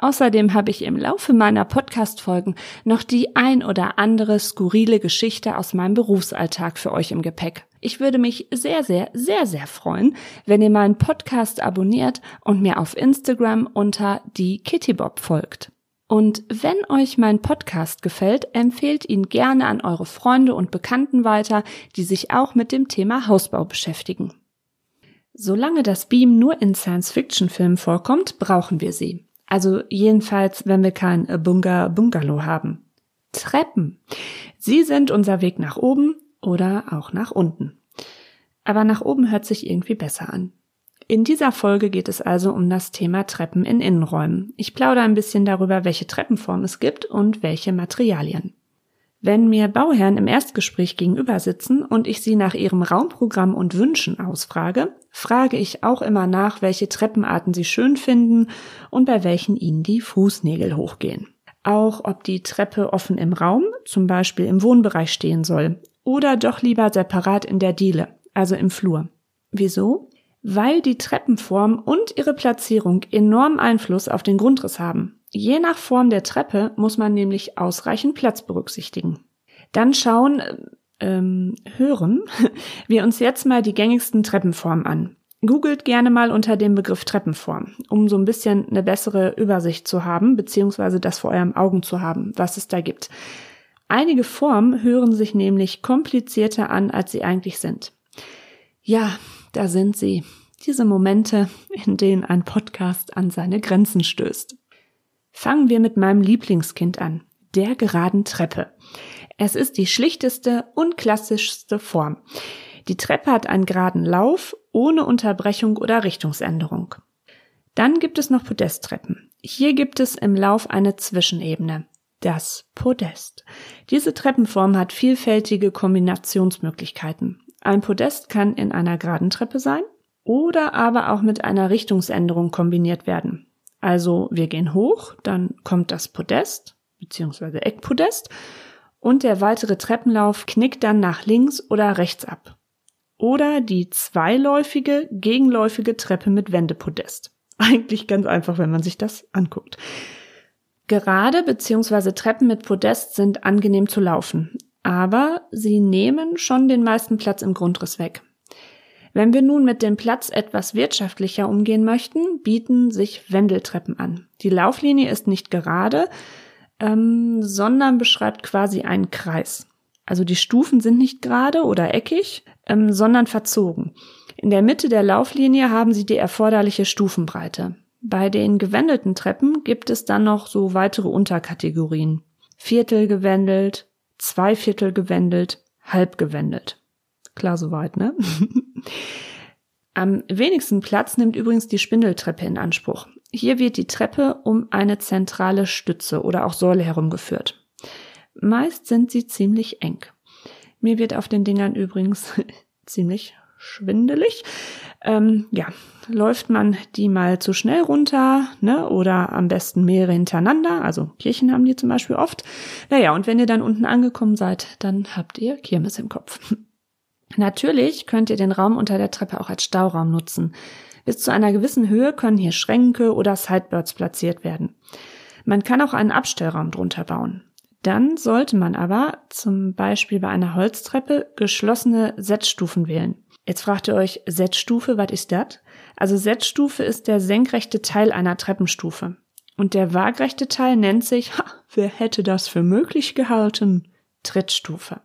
Außerdem habe ich im Laufe meiner Podcast-Folgen noch die ein oder andere skurrile Geschichte aus meinem Berufsalltag für euch im Gepäck. Ich würde mich sehr, sehr, sehr, sehr freuen, wenn ihr meinen Podcast abonniert und mir auf Instagram unter die Kittybob folgt. Und wenn euch mein Podcast gefällt, empfehlt ihn gerne an eure Freunde und Bekannten weiter, die sich auch mit dem Thema Hausbau beschäftigen. Solange das Beam nur in Science-Fiction-Filmen vorkommt, brauchen wir sie. Also jedenfalls, wenn wir kein Bunga Bungalow haben. Treppen. Sie sind unser Weg nach oben oder auch nach unten. Aber nach oben hört sich irgendwie besser an. In dieser Folge geht es also um das Thema Treppen in Innenräumen. Ich plaudere ein bisschen darüber, welche Treppenform es gibt und welche Materialien. Wenn mir Bauherren im Erstgespräch gegenüber sitzen und ich sie nach ihrem Raumprogramm und Wünschen ausfrage, frage ich auch immer nach, welche Treppenarten sie schön finden und bei welchen ihnen die Fußnägel hochgehen. Auch ob die Treppe offen im Raum, zum Beispiel im Wohnbereich stehen soll, oder doch lieber separat in der Diele, also im Flur. Wieso? weil die Treppenform und ihre Platzierung enorm Einfluss auf den Grundriss haben. Je nach Form der Treppe muss man nämlich ausreichend Platz berücksichtigen. Dann schauen, ähm, hören wir uns jetzt mal die gängigsten Treppenformen an. Googelt gerne mal unter dem Begriff Treppenform, um so ein bisschen eine bessere Übersicht zu haben, beziehungsweise das vor eurem Augen zu haben, was es da gibt. Einige Formen hören sich nämlich komplizierter an, als sie eigentlich sind. Ja, da sind sie, diese Momente, in denen ein Podcast an seine Grenzen stößt. Fangen wir mit meinem Lieblingskind an, der geraden Treppe. Es ist die schlichteste und klassischste Form. Die Treppe hat einen geraden Lauf ohne Unterbrechung oder Richtungsänderung. Dann gibt es noch Podesttreppen. Hier gibt es im Lauf eine Zwischenebene, das Podest. Diese Treppenform hat vielfältige Kombinationsmöglichkeiten. Ein Podest kann in einer geraden Treppe sein oder aber auch mit einer Richtungsänderung kombiniert werden. Also wir gehen hoch, dann kommt das Podest bzw. Eckpodest und der weitere Treppenlauf knickt dann nach links oder rechts ab. Oder die zweiläufige, gegenläufige Treppe mit Wendepodest. Eigentlich ganz einfach, wenn man sich das anguckt. Gerade bzw. Treppen mit Podest sind angenehm zu laufen aber sie nehmen schon den meisten Platz im Grundriss weg. Wenn wir nun mit dem Platz etwas wirtschaftlicher umgehen möchten, bieten sich Wendeltreppen an. Die Lauflinie ist nicht gerade, ähm, sondern beschreibt quasi einen Kreis. Also die Stufen sind nicht gerade oder eckig, ähm, sondern verzogen. In der Mitte der Lauflinie haben sie die erforderliche Stufenbreite. Bei den gewendelten Treppen gibt es dann noch so weitere Unterkategorien. Viertel gewendelt, zwei Viertel gewendelt, halb gewendelt. Klar soweit, ne? Am wenigsten Platz nimmt übrigens die Spindeltreppe in Anspruch. Hier wird die Treppe um eine zentrale Stütze oder auch Säule herumgeführt. Meist sind sie ziemlich eng. Mir wird auf den Dingern übrigens ziemlich schwindelig. Ähm, ja, läuft man die mal zu schnell runter, ne, oder am besten mehrere hintereinander, also Kirchen haben die zum Beispiel oft. Naja, und wenn ihr dann unten angekommen seid, dann habt ihr Kirmes im Kopf. Natürlich könnt ihr den Raum unter der Treppe auch als Stauraum nutzen. Bis zu einer gewissen Höhe können hier Schränke oder Sideboards platziert werden. Man kann auch einen Abstellraum drunter bauen. Dann sollte man aber zum Beispiel bei einer Holztreppe geschlossene Setzstufen wählen. Jetzt fragt ihr euch, Z-Stufe, was ist das? Also Z-Stufe ist der senkrechte Teil einer Treppenstufe. Und der waagrechte Teil nennt sich, ha, wer hätte das für möglich gehalten? Trittstufe.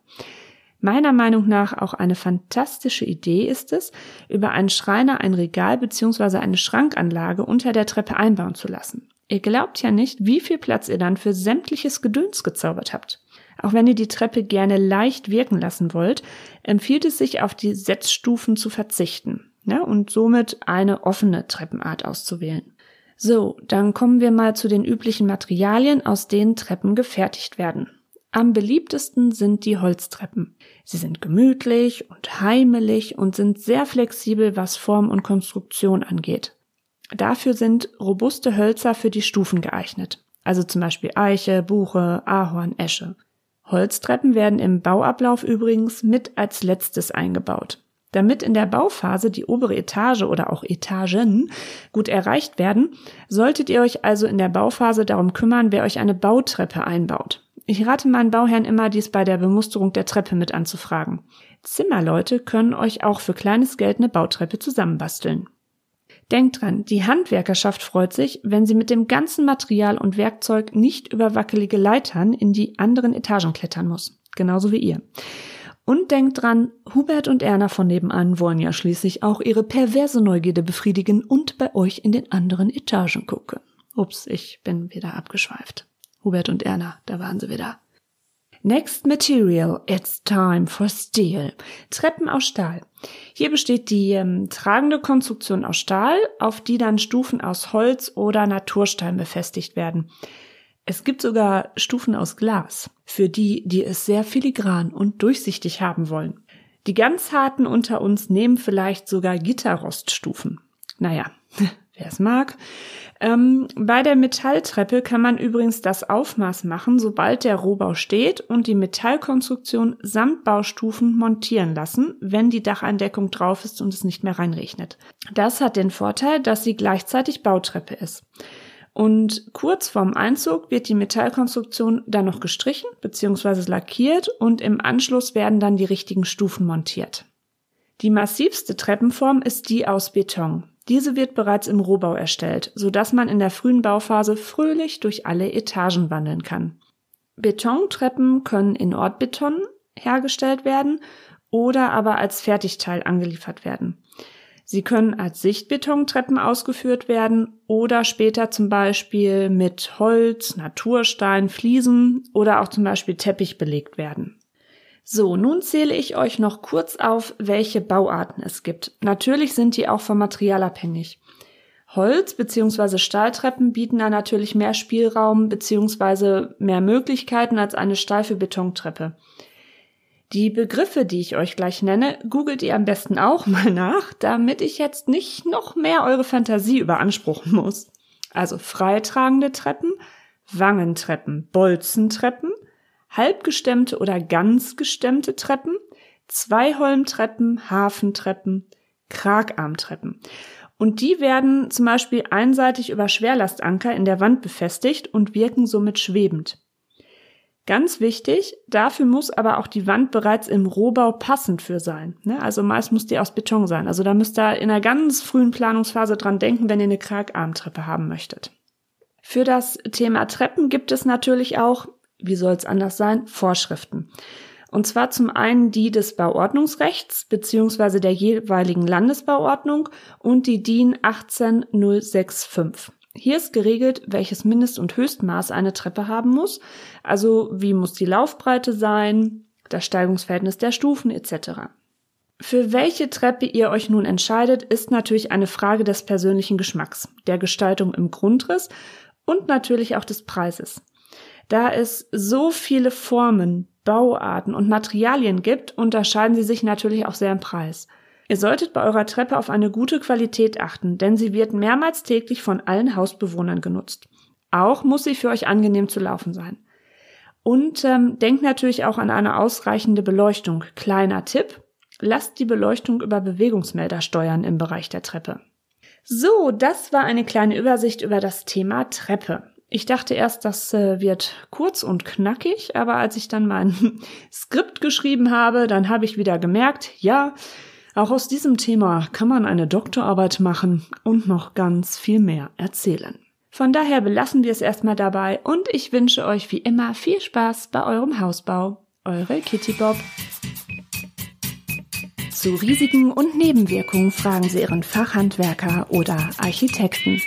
Meiner Meinung nach auch eine fantastische Idee ist es, über einen Schreiner ein Regal bzw. eine Schrankanlage unter der Treppe einbauen zu lassen. Ihr glaubt ja nicht, wie viel Platz ihr dann für sämtliches Gedöns gezaubert habt. Auch wenn ihr die Treppe gerne leicht wirken lassen wollt, empfiehlt es sich, auf die Setzstufen zu verzichten ja, und somit eine offene Treppenart auszuwählen. So, dann kommen wir mal zu den üblichen Materialien, aus denen Treppen gefertigt werden. Am beliebtesten sind die Holztreppen. Sie sind gemütlich und heimelig und sind sehr flexibel, was Form und Konstruktion angeht. Dafür sind robuste Hölzer für die Stufen geeignet. Also zum Beispiel Eiche, Buche, Ahorn, Esche. Holztreppen werden im Bauablauf übrigens mit als letztes eingebaut. Damit in der Bauphase die obere Etage oder auch Etagen gut erreicht werden, solltet ihr euch also in der Bauphase darum kümmern, wer euch eine Bautreppe einbaut. Ich rate meinen Bauherren immer, dies bei der Bemusterung der Treppe mit anzufragen. Zimmerleute können euch auch für kleines Geld eine Bautreppe zusammenbasteln. Denkt dran, die Handwerkerschaft freut sich, wenn sie mit dem ganzen Material und Werkzeug nicht über wackelige Leitern in die anderen Etagen klettern muss. Genauso wie ihr. Und denkt dran, Hubert und Erna von nebenan wollen ja schließlich auch ihre perverse Neugierde befriedigen und bei euch in den anderen Etagen gucken. Ups, ich bin wieder abgeschweift. Hubert und Erna, da waren sie wieder. Next Material, it's time for steel. Treppen aus Stahl. Hier besteht die ähm, tragende Konstruktion aus Stahl, auf die dann Stufen aus Holz oder Naturstein befestigt werden. Es gibt sogar Stufen aus Glas, für die, die es sehr filigran und durchsichtig haben wollen. Die ganz harten unter uns nehmen vielleicht sogar Gitterroststufen. Naja, wer es mag. Ähm, bei der Metalltreppe kann man übrigens das Aufmaß machen, sobald der Rohbau steht und die Metallkonstruktion samt Baustufen montieren lassen, wenn die Dacheindeckung drauf ist und es nicht mehr reinregnet. Das hat den Vorteil, dass sie gleichzeitig Bautreppe ist. Und kurz vorm Einzug wird die Metallkonstruktion dann noch gestrichen bzw. lackiert und im Anschluss werden dann die richtigen Stufen montiert. Die massivste Treppenform ist die aus Beton. Diese wird bereits im Rohbau erstellt, so dass man in der frühen Bauphase fröhlich durch alle Etagen wandeln kann. Betontreppen können in Ortbeton hergestellt werden oder aber als Fertigteil angeliefert werden. Sie können als Sichtbetontreppen ausgeführt werden oder später zum Beispiel mit Holz, Naturstein, Fliesen oder auch zum Beispiel Teppich belegt werden. So, nun zähle ich euch noch kurz auf, welche Bauarten es gibt. Natürlich sind die auch vom Material abhängig. Holz- bzw. Stahltreppen bieten da natürlich mehr Spielraum bzw. mehr Möglichkeiten als eine steife Betontreppe. Die Begriffe, die ich euch gleich nenne, googelt ihr am besten auch mal nach, damit ich jetzt nicht noch mehr eure Fantasie überanspruchen muss. Also freitragende Treppen, Wangentreppen, Bolzentreppen, halbgestemmte oder ganz gestemmte Treppen, Zweiholmtreppen, Hafentreppen, Kragarmtreppen. Und die werden zum Beispiel einseitig über Schwerlastanker in der Wand befestigt und wirken somit schwebend. Ganz wichtig, dafür muss aber auch die Wand bereits im Rohbau passend für sein. Ne? Also meist muss die aus Beton sein. Also da müsst ihr in einer ganz frühen Planungsphase dran denken, wenn ihr eine Kragarmtreppe haben möchtet. Für das Thema Treppen gibt es natürlich auch, wie soll es anders sein, Vorschriften. Und zwar zum einen die des Bauordnungsrechts beziehungsweise der jeweiligen Landesbauordnung und die DIN 18065. Hier ist geregelt, welches Mindest- und Höchstmaß eine Treppe haben muss, also wie muss die Laufbreite sein, das Steigungsverhältnis der Stufen etc. Für welche Treppe ihr euch nun entscheidet, ist natürlich eine Frage des persönlichen Geschmacks, der Gestaltung im Grundriss und natürlich auch des Preises. Da es so viele Formen, Bauarten und Materialien gibt, unterscheiden sie sich natürlich auch sehr im Preis. Ihr solltet bei eurer Treppe auf eine gute Qualität achten, denn sie wird mehrmals täglich von allen Hausbewohnern genutzt. Auch muss sie für euch angenehm zu laufen sein. Und ähm, denkt natürlich auch an eine ausreichende Beleuchtung. Kleiner Tipp, lasst die Beleuchtung über Bewegungsmelder steuern im Bereich der Treppe. So, das war eine kleine Übersicht über das Thema Treppe. Ich dachte erst, das äh, wird kurz und knackig, aber als ich dann mein Skript geschrieben habe, dann habe ich wieder gemerkt, ja, auch aus diesem Thema kann man eine Doktorarbeit machen und noch ganz viel mehr erzählen. Von daher belassen wir es erstmal dabei und ich wünsche euch wie immer viel Spaß bei eurem Hausbau. Eure Kitty Bob. Zu Risiken und Nebenwirkungen fragen Sie Ihren Fachhandwerker oder Architekten.